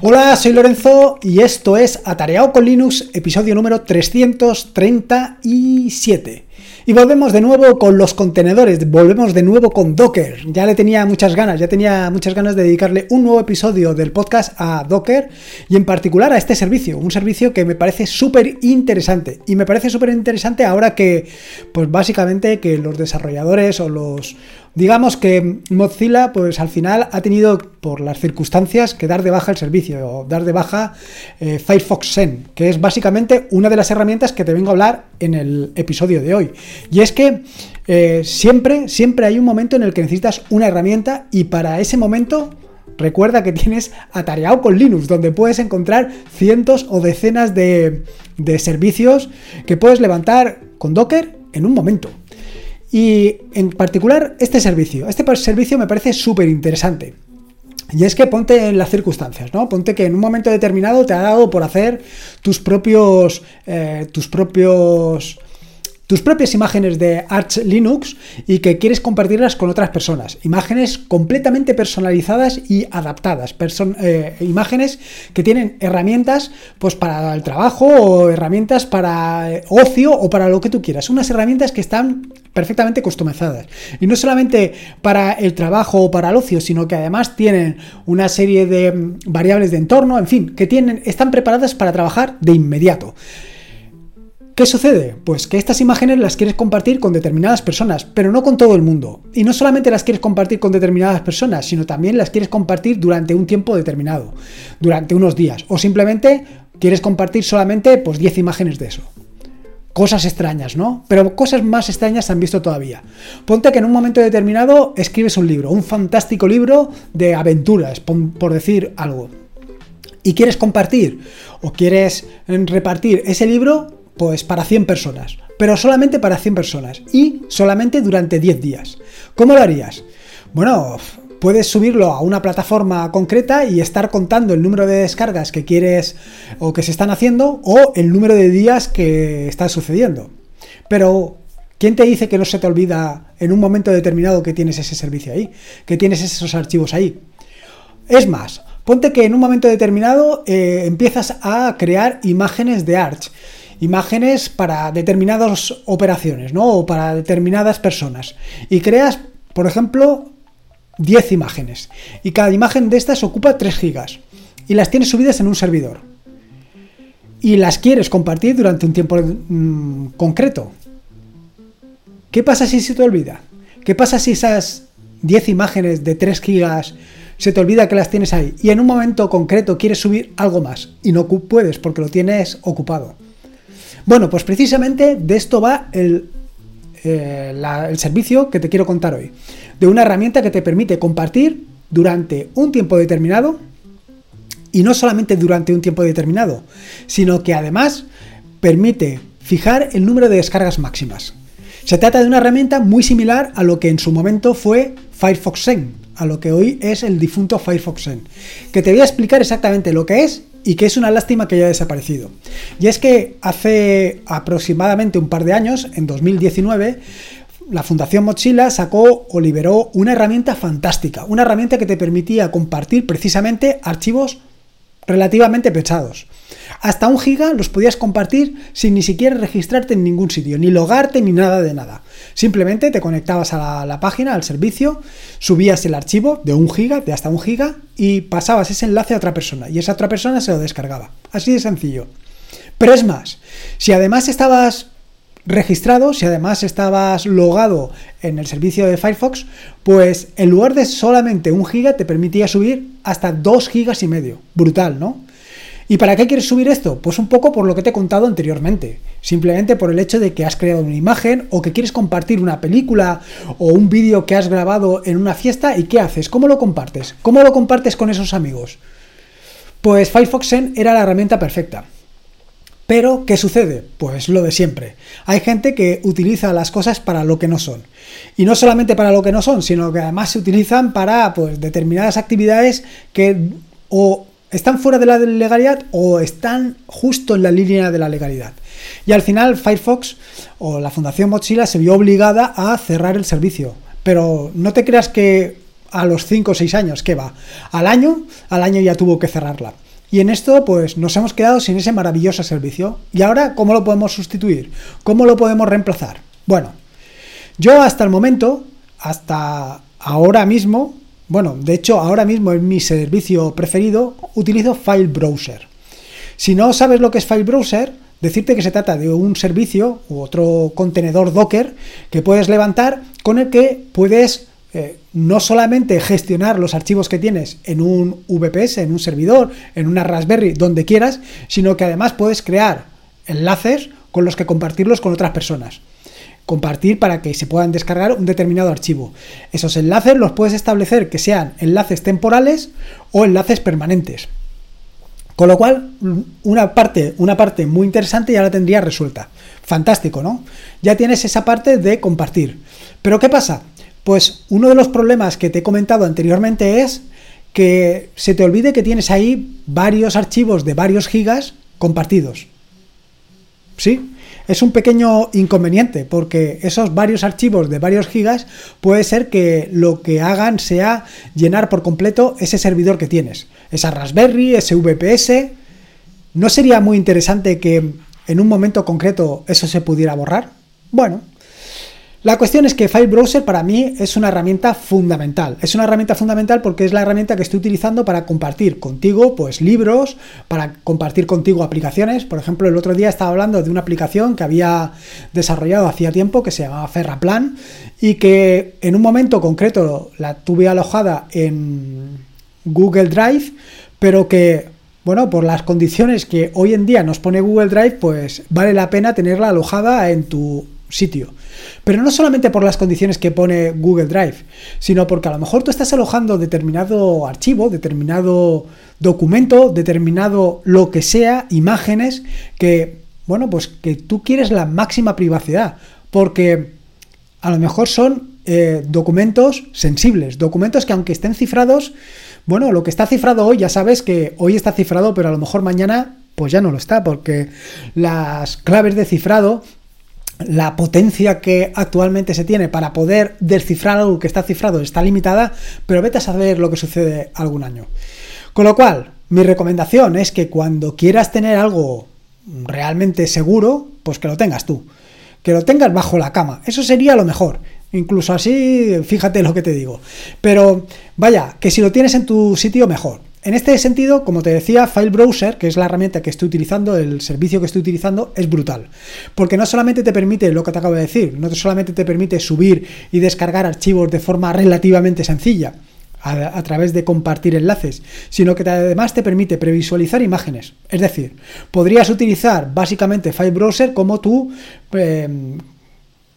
Hola, soy Lorenzo y esto es Atareado con Linux, episodio número 337. Y volvemos de nuevo con los contenedores, volvemos de nuevo con Docker. Ya le tenía muchas ganas, ya tenía muchas ganas de dedicarle un nuevo episodio del podcast a Docker y en particular a este servicio, un servicio que me parece súper interesante. Y me parece súper interesante ahora que, pues básicamente que los desarrolladores o los Digamos que Mozilla, pues al final ha tenido, por las circunstancias, que dar de baja el servicio, o dar de baja eh, Firefox Zen, que es básicamente una de las herramientas que te vengo a hablar en el episodio de hoy. Y es que eh, siempre, siempre hay un momento en el que necesitas una herramienta y para ese momento recuerda que tienes atareado con Linux, donde puedes encontrar cientos o decenas de, de servicios que puedes levantar con Docker en un momento. Y en particular este servicio. Este servicio me parece súper interesante. Y es que ponte en las circunstancias, ¿no? Ponte que en un momento determinado te ha dado por hacer tus propios, eh, tus propios tus propias imágenes de Arch Linux y que quieres compartirlas con otras personas. Imágenes completamente personalizadas y adaptadas. Eh, imágenes que tienen herramientas pues, para el trabajo o herramientas para eh, ocio o para lo que tú quieras. Unas herramientas que están perfectamente customizadas. Y no solamente para el trabajo o para el ocio, sino que además tienen una serie de mm, variables de entorno, en fin, que tienen, están preparadas para trabajar de inmediato. ¿Qué sucede? Pues que estas imágenes las quieres compartir con determinadas personas, pero no con todo el mundo. Y no solamente las quieres compartir con determinadas personas, sino también las quieres compartir durante un tiempo determinado, durante unos días. O simplemente quieres compartir solamente pues 10 imágenes de eso. Cosas extrañas, ¿no? Pero cosas más extrañas se han visto todavía. Ponte que en un momento determinado escribes un libro, un fantástico libro de aventuras, por decir algo. Y quieres compartir o quieres repartir ese libro pues para 100 personas, pero solamente para 100 personas y solamente durante 10 días. ¿Cómo lo harías? Bueno, puedes subirlo a una plataforma concreta y estar contando el número de descargas que quieres o que se están haciendo o el número de días que está sucediendo. Pero, ¿quién te dice que no se te olvida en un momento determinado que tienes ese servicio ahí? Que tienes esos archivos ahí. Es más, ponte que en un momento determinado eh, empiezas a crear imágenes de Arch imágenes para determinadas operaciones, ¿no? O para determinadas personas. Y creas, por ejemplo, 10 imágenes. Y cada imagen de estas ocupa 3 gigas. Y las tienes subidas en un servidor. Y las quieres compartir durante un tiempo mm, concreto. ¿Qué pasa si se te olvida? ¿Qué pasa si esas 10 imágenes de 3 gigas se te olvida que las tienes ahí y en un momento concreto quieres subir algo más y no puedes porque lo tienes ocupado? Bueno, pues precisamente de esto va el, eh, el servicio que te quiero contar hoy. De una herramienta que te permite compartir durante un tiempo determinado y no solamente durante un tiempo determinado, sino que además permite fijar el número de descargas máximas. Se trata de una herramienta muy similar a lo que en su momento fue Firefox Zen, a lo que hoy es el difunto Firefox Zen, que te voy a explicar exactamente lo que es y que es una lástima que haya desaparecido. Y es que hace aproximadamente un par de años, en 2019, la Fundación Mozilla sacó o liberó una herramienta fantástica, una herramienta que te permitía compartir precisamente archivos relativamente pesados. Hasta un giga los podías compartir sin ni siquiera registrarte en ningún sitio, ni logarte ni nada de nada. Simplemente te conectabas a la, página, al servicio, subías el archivo de un giga, de hasta un giga, y pasabas ese enlace a otra persona, y esa otra persona se lo descargaba. Así de sencillo. Pero es más, si además estabas registrado, si además estabas logado en el servicio de Firefox, pues en lugar de solamente un giga te permitía subir hasta dos gigas y medio. Brutal, ¿no? ¿Y para qué quieres subir esto? Pues un poco por lo que te he contado anteriormente. Simplemente por el hecho de que has creado una imagen o que quieres compartir una película o un vídeo que has grabado en una fiesta y ¿qué haces? ¿Cómo lo compartes? ¿Cómo lo compartes con esos amigos? Pues Firefox Zen era la herramienta perfecta. Pero, ¿qué sucede? Pues lo de siempre. Hay gente que utiliza las cosas para lo que no son. Y no solamente para lo que no son, sino que además se utilizan para pues, determinadas actividades que o están fuera de la legalidad o están justo en la línea de la legalidad. Y al final Firefox o la Fundación Mozilla se vio obligada a cerrar el servicio. Pero no te creas que a los 5 o 6 años, ¿qué va? Al año, al año ya tuvo que cerrarla. Y en esto, pues nos hemos quedado sin ese maravilloso servicio. ¿Y ahora cómo lo podemos sustituir? ¿Cómo lo podemos reemplazar? Bueno, yo hasta el momento, hasta ahora mismo, bueno, de hecho ahora mismo es mi servicio preferido, utilizo File Browser. Si no sabes lo que es File Browser, decirte que se trata de un servicio u otro contenedor Docker que puedes levantar con el que puedes eh, no solamente gestionar los archivos que tienes en un VPS, en un servidor, en una Raspberry, donde quieras, sino que además puedes crear enlaces con los que compartirlos con otras personas. Compartir para que se puedan descargar un determinado archivo. Esos enlaces los puedes establecer que sean enlaces temporales o enlaces permanentes. Con lo cual, una parte, una parte muy interesante ya la tendría resuelta. Fantástico, ¿no? Ya tienes esa parte de compartir. Pero ¿qué pasa? Pues uno de los problemas que te he comentado anteriormente es que se te olvide que tienes ahí varios archivos de varios gigas compartidos. ¿Sí? Es un pequeño inconveniente porque esos varios archivos de varios gigas puede ser que lo que hagan sea llenar por completo ese servidor que tienes. Esa Raspberry, ese VPS. ¿No sería muy interesante que en un momento concreto eso se pudiera borrar? Bueno, la cuestión es que File Browser para mí es una herramienta fundamental. Es una herramienta fundamental porque es la herramienta que estoy utilizando para compartir contigo pues libros, para compartir contigo aplicaciones. Por ejemplo, el otro día estaba hablando de una aplicación que había desarrollado hacía tiempo que se llamaba Ferraplan y que en un momento concreto la tuve alojada en Google Drive, pero que bueno, por las condiciones que hoy en día nos pone Google Drive, pues vale la pena tenerla alojada en tu sitio. Pero no solamente por las condiciones que pone Google Drive, sino porque a lo mejor tú estás alojando determinado archivo, determinado documento, determinado lo que sea, imágenes, que, bueno, pues que tú quieres la máxima privacidad, porque a lo mejor son eh, documentos sensibles, documentos que aunque estén cifrados, bueno, lo que está cifrado hoy ya sabes que hoy está cifrado, pero a lo mejor mañana pues ya no lo está, porque las claves de cifrado la potencia que actualmente se tiene para poder descifrar algo que está cifrado está limitada, pero vete a saber lo que sucede algún año. Con lo cual, mi recomendación es que cuando quieras tener algo realmente seguro, pues que lo tengas tú. Que lo tengas bajo la cama. Eso sería lo mejor. Incluso así, fíjate lo que te digo. Pero vaya, que si lo tienes en tu sitio, mejor. En este sentido, como te decía, File Browser, que es la herramienta que estoy utilizando, el servicio que estoy utilizando, es brutal. Porque no solamente te permite lo que te acabo de decir, no solamente te permite subir y descargar archivos de forma relativamente sencilla, a, través de compartir enlaces, sino que además te permite previsualizar imágenes. Es decir, podrías utilizar básicamente File Browser como tu em,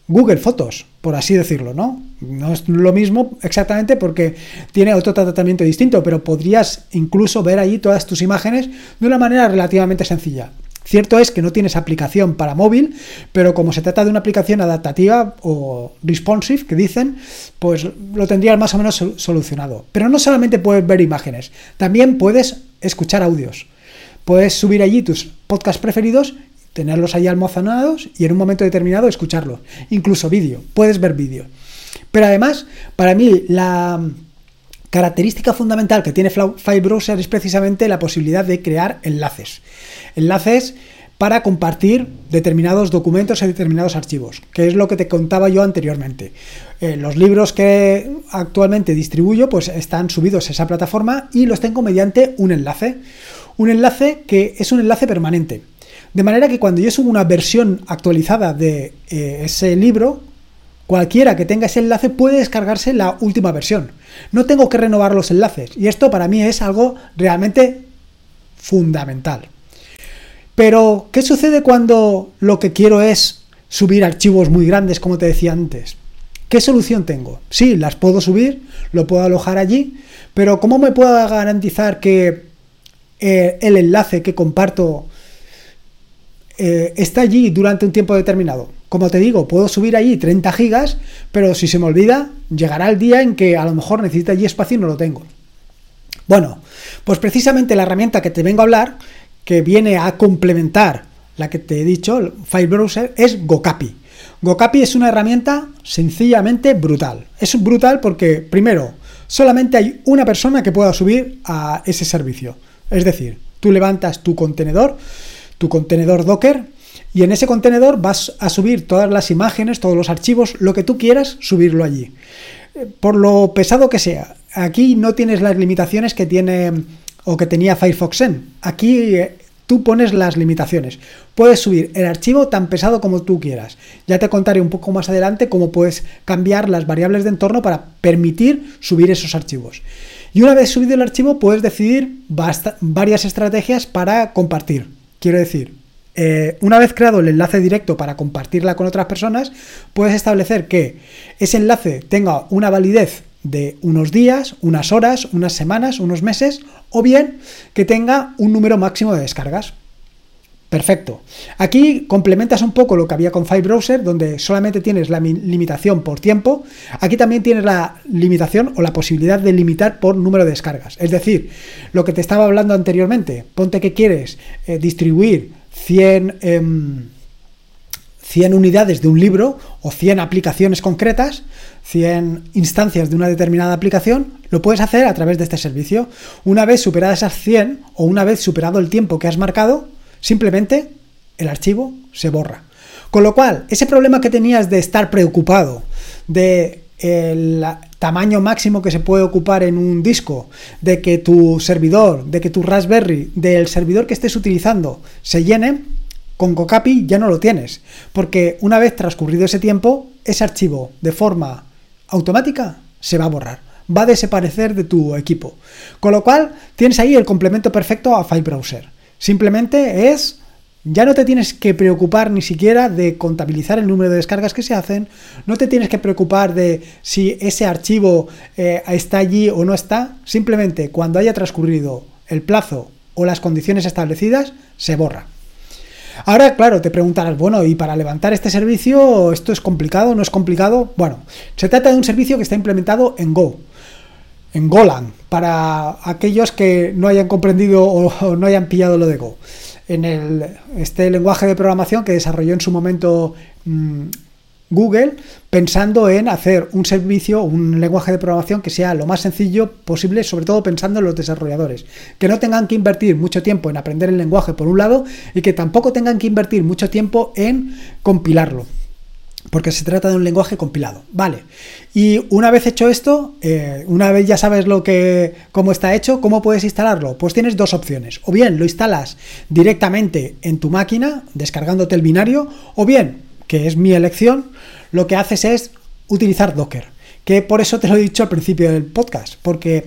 Google Fotos, por así decirlo, ¿no? No es lo mismo exactamente porque tiene otro tratamiento distinto, pero podrías incluso ver allí todas tus imágenes de una manera relativamente sencilla. Cierto es que no tienes aplicación para móvil, pero como se trata de una aplicación adaptativa o responsive, que dicen, pues lo tendrías más o menos solucionado. Pero no solamente puedes ver imágenes, también puedes escuchar audios. Puedes subir allí tus podcasts preferidos tenerlos ahí almacenados y en un momento determinado escucharlos. Incluso vídeo, puedes ver vídeo. Pero además, para mí, la característica fundamental que tiene File Browser es precisamente la posibilidad de crear enlaces. Enlaces para compartir determinados documentos y determinados archivos, que es lo que te contaba yo anteriormente. Eh, los libros que actualmente distribuyo pues están subidos a esa plataforma y los tengo mediante un enlace. Un enlace que es un enlace permanente. De manera que cuando yo subo una versión actualizada de eh, ese libro, cualquiera que tenga ese enlace puede descargarse la última versión. No tengo que renovar los enlaces. Y esto para mí es algo realmente fundamental. Pero, ¿qué sucede cuando lo que quiero es subir archivos muy grandes, como te decía antes? ¿Qué solución tengo? Sí, las puedo subir, lo puedo alojar allí, pero ¿cómo me puedo garantizar que eh, el enlace que comparto eh, está allí durante un tiempo determinado. Como te digo, puedo subir allí 30 gigas, pero si se me olvida, llegará el día en que a lo mejor necesita allí espacio y no lo tengo. Bueno, pues precisamente la herramienta que te vengo a hablar, que viene a complementar la que te he dicho, File Browser, es Gocapi. Gocapi es una herramienta sencillamente brutal. Es brutal porque, primero, solamente hay una persona que pueda subir a ese servicio. Es decir, Tú levantas tu contenedor, tu contenedor Docker, y en ese contenedor vas a subir todas las imágenes, todos los archivos, lo que tú quieras, subirlo allí. Eh, por lo pesado que sea, aquí no tienes las limitaciones que tiene o que tenía Firefox Zen. Aquí eh, tú pones las limitaciones. Puedes subir el archivo tan pesado como tú quieras. Ya te contaré un poco más adelante cómo puedes cambiar las variables de entorno para permitir subir esos archivos. Y una vez subido el archivo, puedes decidir varias estrategias para compartir. Quiero decir, eh, una vez creado el enlace directo para compartirla con otras personas, puedes establecer que ese enlace tenga una validez de unos días, unas horas, unas semanas, unos meses, o bien que tenga un número máximo de descargas. Perfecto. Aquí complementas un poco lo que había con FileBrowser, donde solamente tienes la limitación por tiempo. Aquí también tienes la limitación o la posibilidad de limitar por número de descargas. Es decir, lo que te estaba hablando anteriormente, ponte que quieres eh, distribuir 100, 100 em, unidades de un libro o 100 aplicaciones concretas, 100 instancias de una determinada aplicación, lo puedes hacer a través de este servicio. Una vez superadas esas 100 o una vez superado el tiempo que has marcado, simplemente el archivo se borra. Con lo cual, ese problema que tenías de estar preocupado de el tamaño máximo que se puede ocupar en un disco, de que tu servidor, de que tu Raspberry, del servidor que estés utilizando se llene, con Gocapi ya no lo tienes, porque una vez transcurrido ese tiempo, ese archivo de forma automática se va a borrar, va a desaparecer de tu equipo. Con lo cual, tienes ahí el complemento perfecto a File Browser. Simplemente es ya no te tienes que preocupar ni siquiera de contabilizar el número de descargas que se hacen, no te tienes que preocupar de si ese archivo eh, está allí o no está, simplemente cuando haya transcurrido el plazo o las condiciones establecidas, se borra. Ahora, claro, te preguntarás, bueno, ¿y para levantar este servicio esto es complicado? ¿No es complicado? Bueno, se trata de un servicio que está implementado en Go, en Golang, para aquellos que no hayan comprendido o no hayan pillado lo de Go. En el, este lenguaje de programación que desarrolló en su momento mm, Google, pensando en hacer un servicio, un lenguaje de programación que sea lo más sencillo posible, sobre todo pensando en los desarrolladores, que no tengan que invertir mucho tiempo en aprender el lenguaje por un lado y que tampoco tengan que invertir mucho tiempo en compilarlo porque se trata de un lenguaje compilado. Vale. Y una vez hecho esto, eh, una vez ya sabes lo que, cómo está hecho, ¿cómo puedes instalarlo? Pues tienes dos opciones. O bien lo instalas directamente en tu máquina, descargándote el binario, o bien, que es mi elección, lo que haces es utilizar Docker. Que por eso te lo he dicho al principio del podcast, porque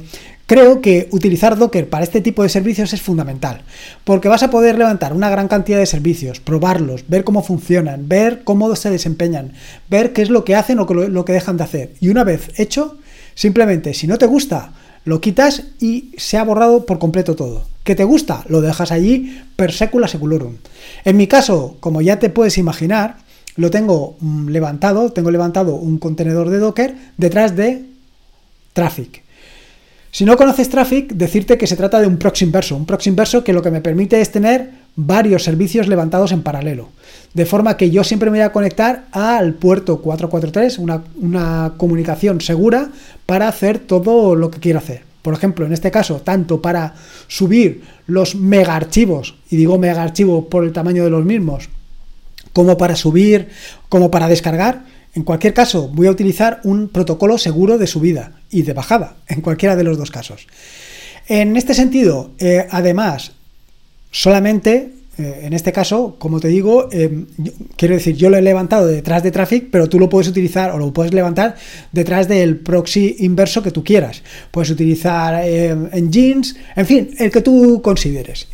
Creo que utilizar Docker para este tipo de servicios es fundamental, porque vas a poder levantar una gran cantidad de servicios, probarlos, ver cómo funcionan, ver cómo se desempeñan, ver qué es lo que hacen o lo que dejan de hacer. Y una vez hecho, simplemente si no te gusta, lo quitas y se ha borrado por completo todo. ¿Que te gusta? Lo dejas allí per secula seculorum. En mi caso, como ya te puedes imaginar, lo tengo mm, levantado, tengo levantado un contenedor de Docker detrás de Traffic. Si no conoces Traffic, decirte que se trata de un proxy inverso, un proxy inverso que lo que me permite es tener varios servicios levantados en paralelo. De forma que yo siempre me voy a conectar al puerto 443, una, una comunicación segura para hacer todo lo que quiero hacer. Por ejemplo, en este caso, tanto para subir los mega archivos, y digo mega archivo por el tamaño de los mismos, como para subir, como para descargar, en cualquier caso, voy a utilizar un protocolo seguro de subida y de bajada, en cualquiera de los dos casos. En este sentido, eh, además, solamente, eh, en este caso, como te digo, eh, quiero decir, yo lo he levantado detrás de Traffic, pero tú lo puedes utilizar o lo puedes levantar detrás del proxy inverso que tú quieras. Puedes utilizar Engines, en fin, el que tú consideres.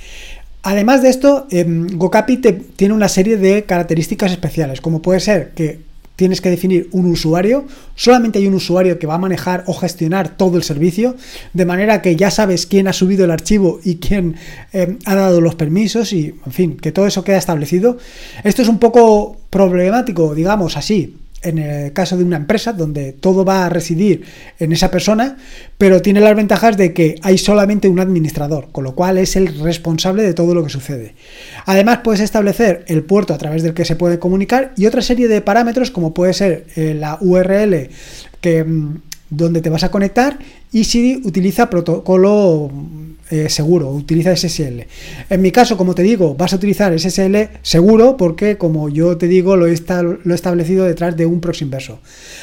Además de esto, Gocapi tiene una serie de características especiales, como puede ser que tienes que definir un usuario, solamente hay un usuario que va a manejar o gestionar todo el servicio, de manera que ya sabes quién ha subido el archivo y quién eh, ha dado los permisos y, en fin, que todo eso queda establecido. Esto es un poco problemático, digamos así, en el caso de una empresa donde todo va a residir en esa persona, pero tiene las ventajas de que hay solamente un administrador, con lo cual es el responsable de todo lo que sucede. Además, puedes establecer el puerto a través del que se puede comunicar y otra serie de parámetros como puede ser eh, la URL que mm, donde te vas a conectar y si utiliza protocolo eh, seguro, utiliza SSL. En mi caso, como te digo, vas a utilizar SSL seguro porque, como yo te digo, lo he, lo establecido detrás de un proxy inverso.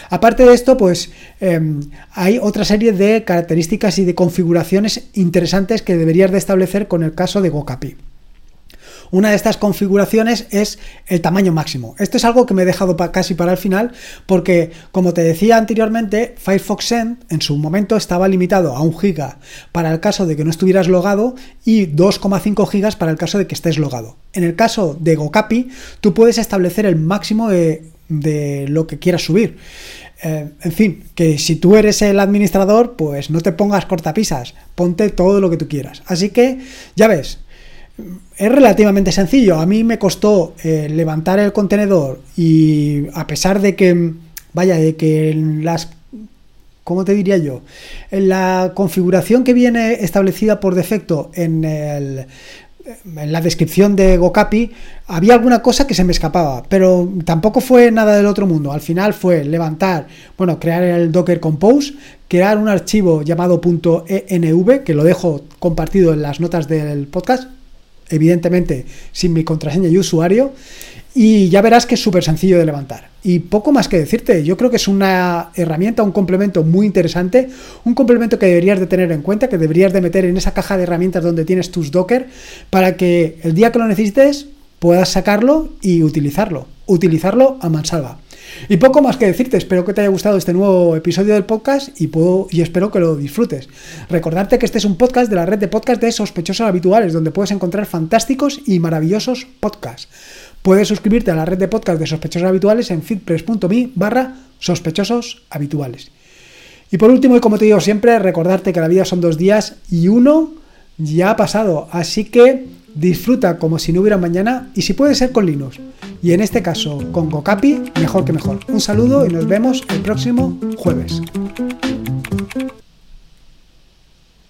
Aparte de esto, pues em, hay otra serie de características y de configuraciones interesantes que deberías de establecer con el caso de GoCapi. Una de estas configuraciones es el tamaño máximo. Esto es algo que me he dejado casi para el final porque, como te decía anteriormente, Firefox Send en su momento estaba limitado a 1 GB para el caso de que no estuvieras logado y 2,5 GB para el caso de que estés logado. En el caso de GoCapi, tú puedes establecer el máximo de, lo que quieras subir. Eh, en fin, que si tú eres el administrador, pues no te pongas cortapisas, ponte todo lo que tú quieras. Así que, ya ves, es relativamente sencillo. A mí me costó eh, levantar el contenedor y a pesar de que, vaya, de que las, ¿cómo te diría yo? En la configuración que viene establecida por defecto en, el, en la descripción de GoCapi, había alguna cosa que se me escapaba, pero tampoco fue nada del otro mundo. Al final fue levantar, bueno, crear el Docker Compose, crear un archivo llamado .env, que lo dejo compartido en las notas del podcast, evidentemente sin mi contraseña y usuario, y ya verás que es súper sencillo de levantar. Y poco más que decirte, yo creo que es una herramienta, un complemento muy interesante, un complemento que deberías de tener en cuenta, que deberías de meter en esa caja de herramientas donde tienes tus Docker, para que el día que lo necesites puedas sacarlo y utilizarlo, utilizarlo a mansalva. Y poco más que decirte, espero que te haya gustado este nuevo episodio del podcast y, puedo, y espero que lo disfrutes. Recordarte que este es un podcast de la red de podcast de sospechosos habituales, donde puedes encontrar fantásticos y maravillosos podcasts. Puedes suscribirte a la red de podcast de sospechosos habituales en feedpress.me barra sospechosos habituales. Y por último, y como te digo siempre, recordarte que la vida son dos días y uno ya ha pasado. Así que disfruta como si no hubiera mañana y si puede ser con Linux. Y en este caso con Gocapi, mejor que mejor. Un saludo y nos vemos el próximo jueves.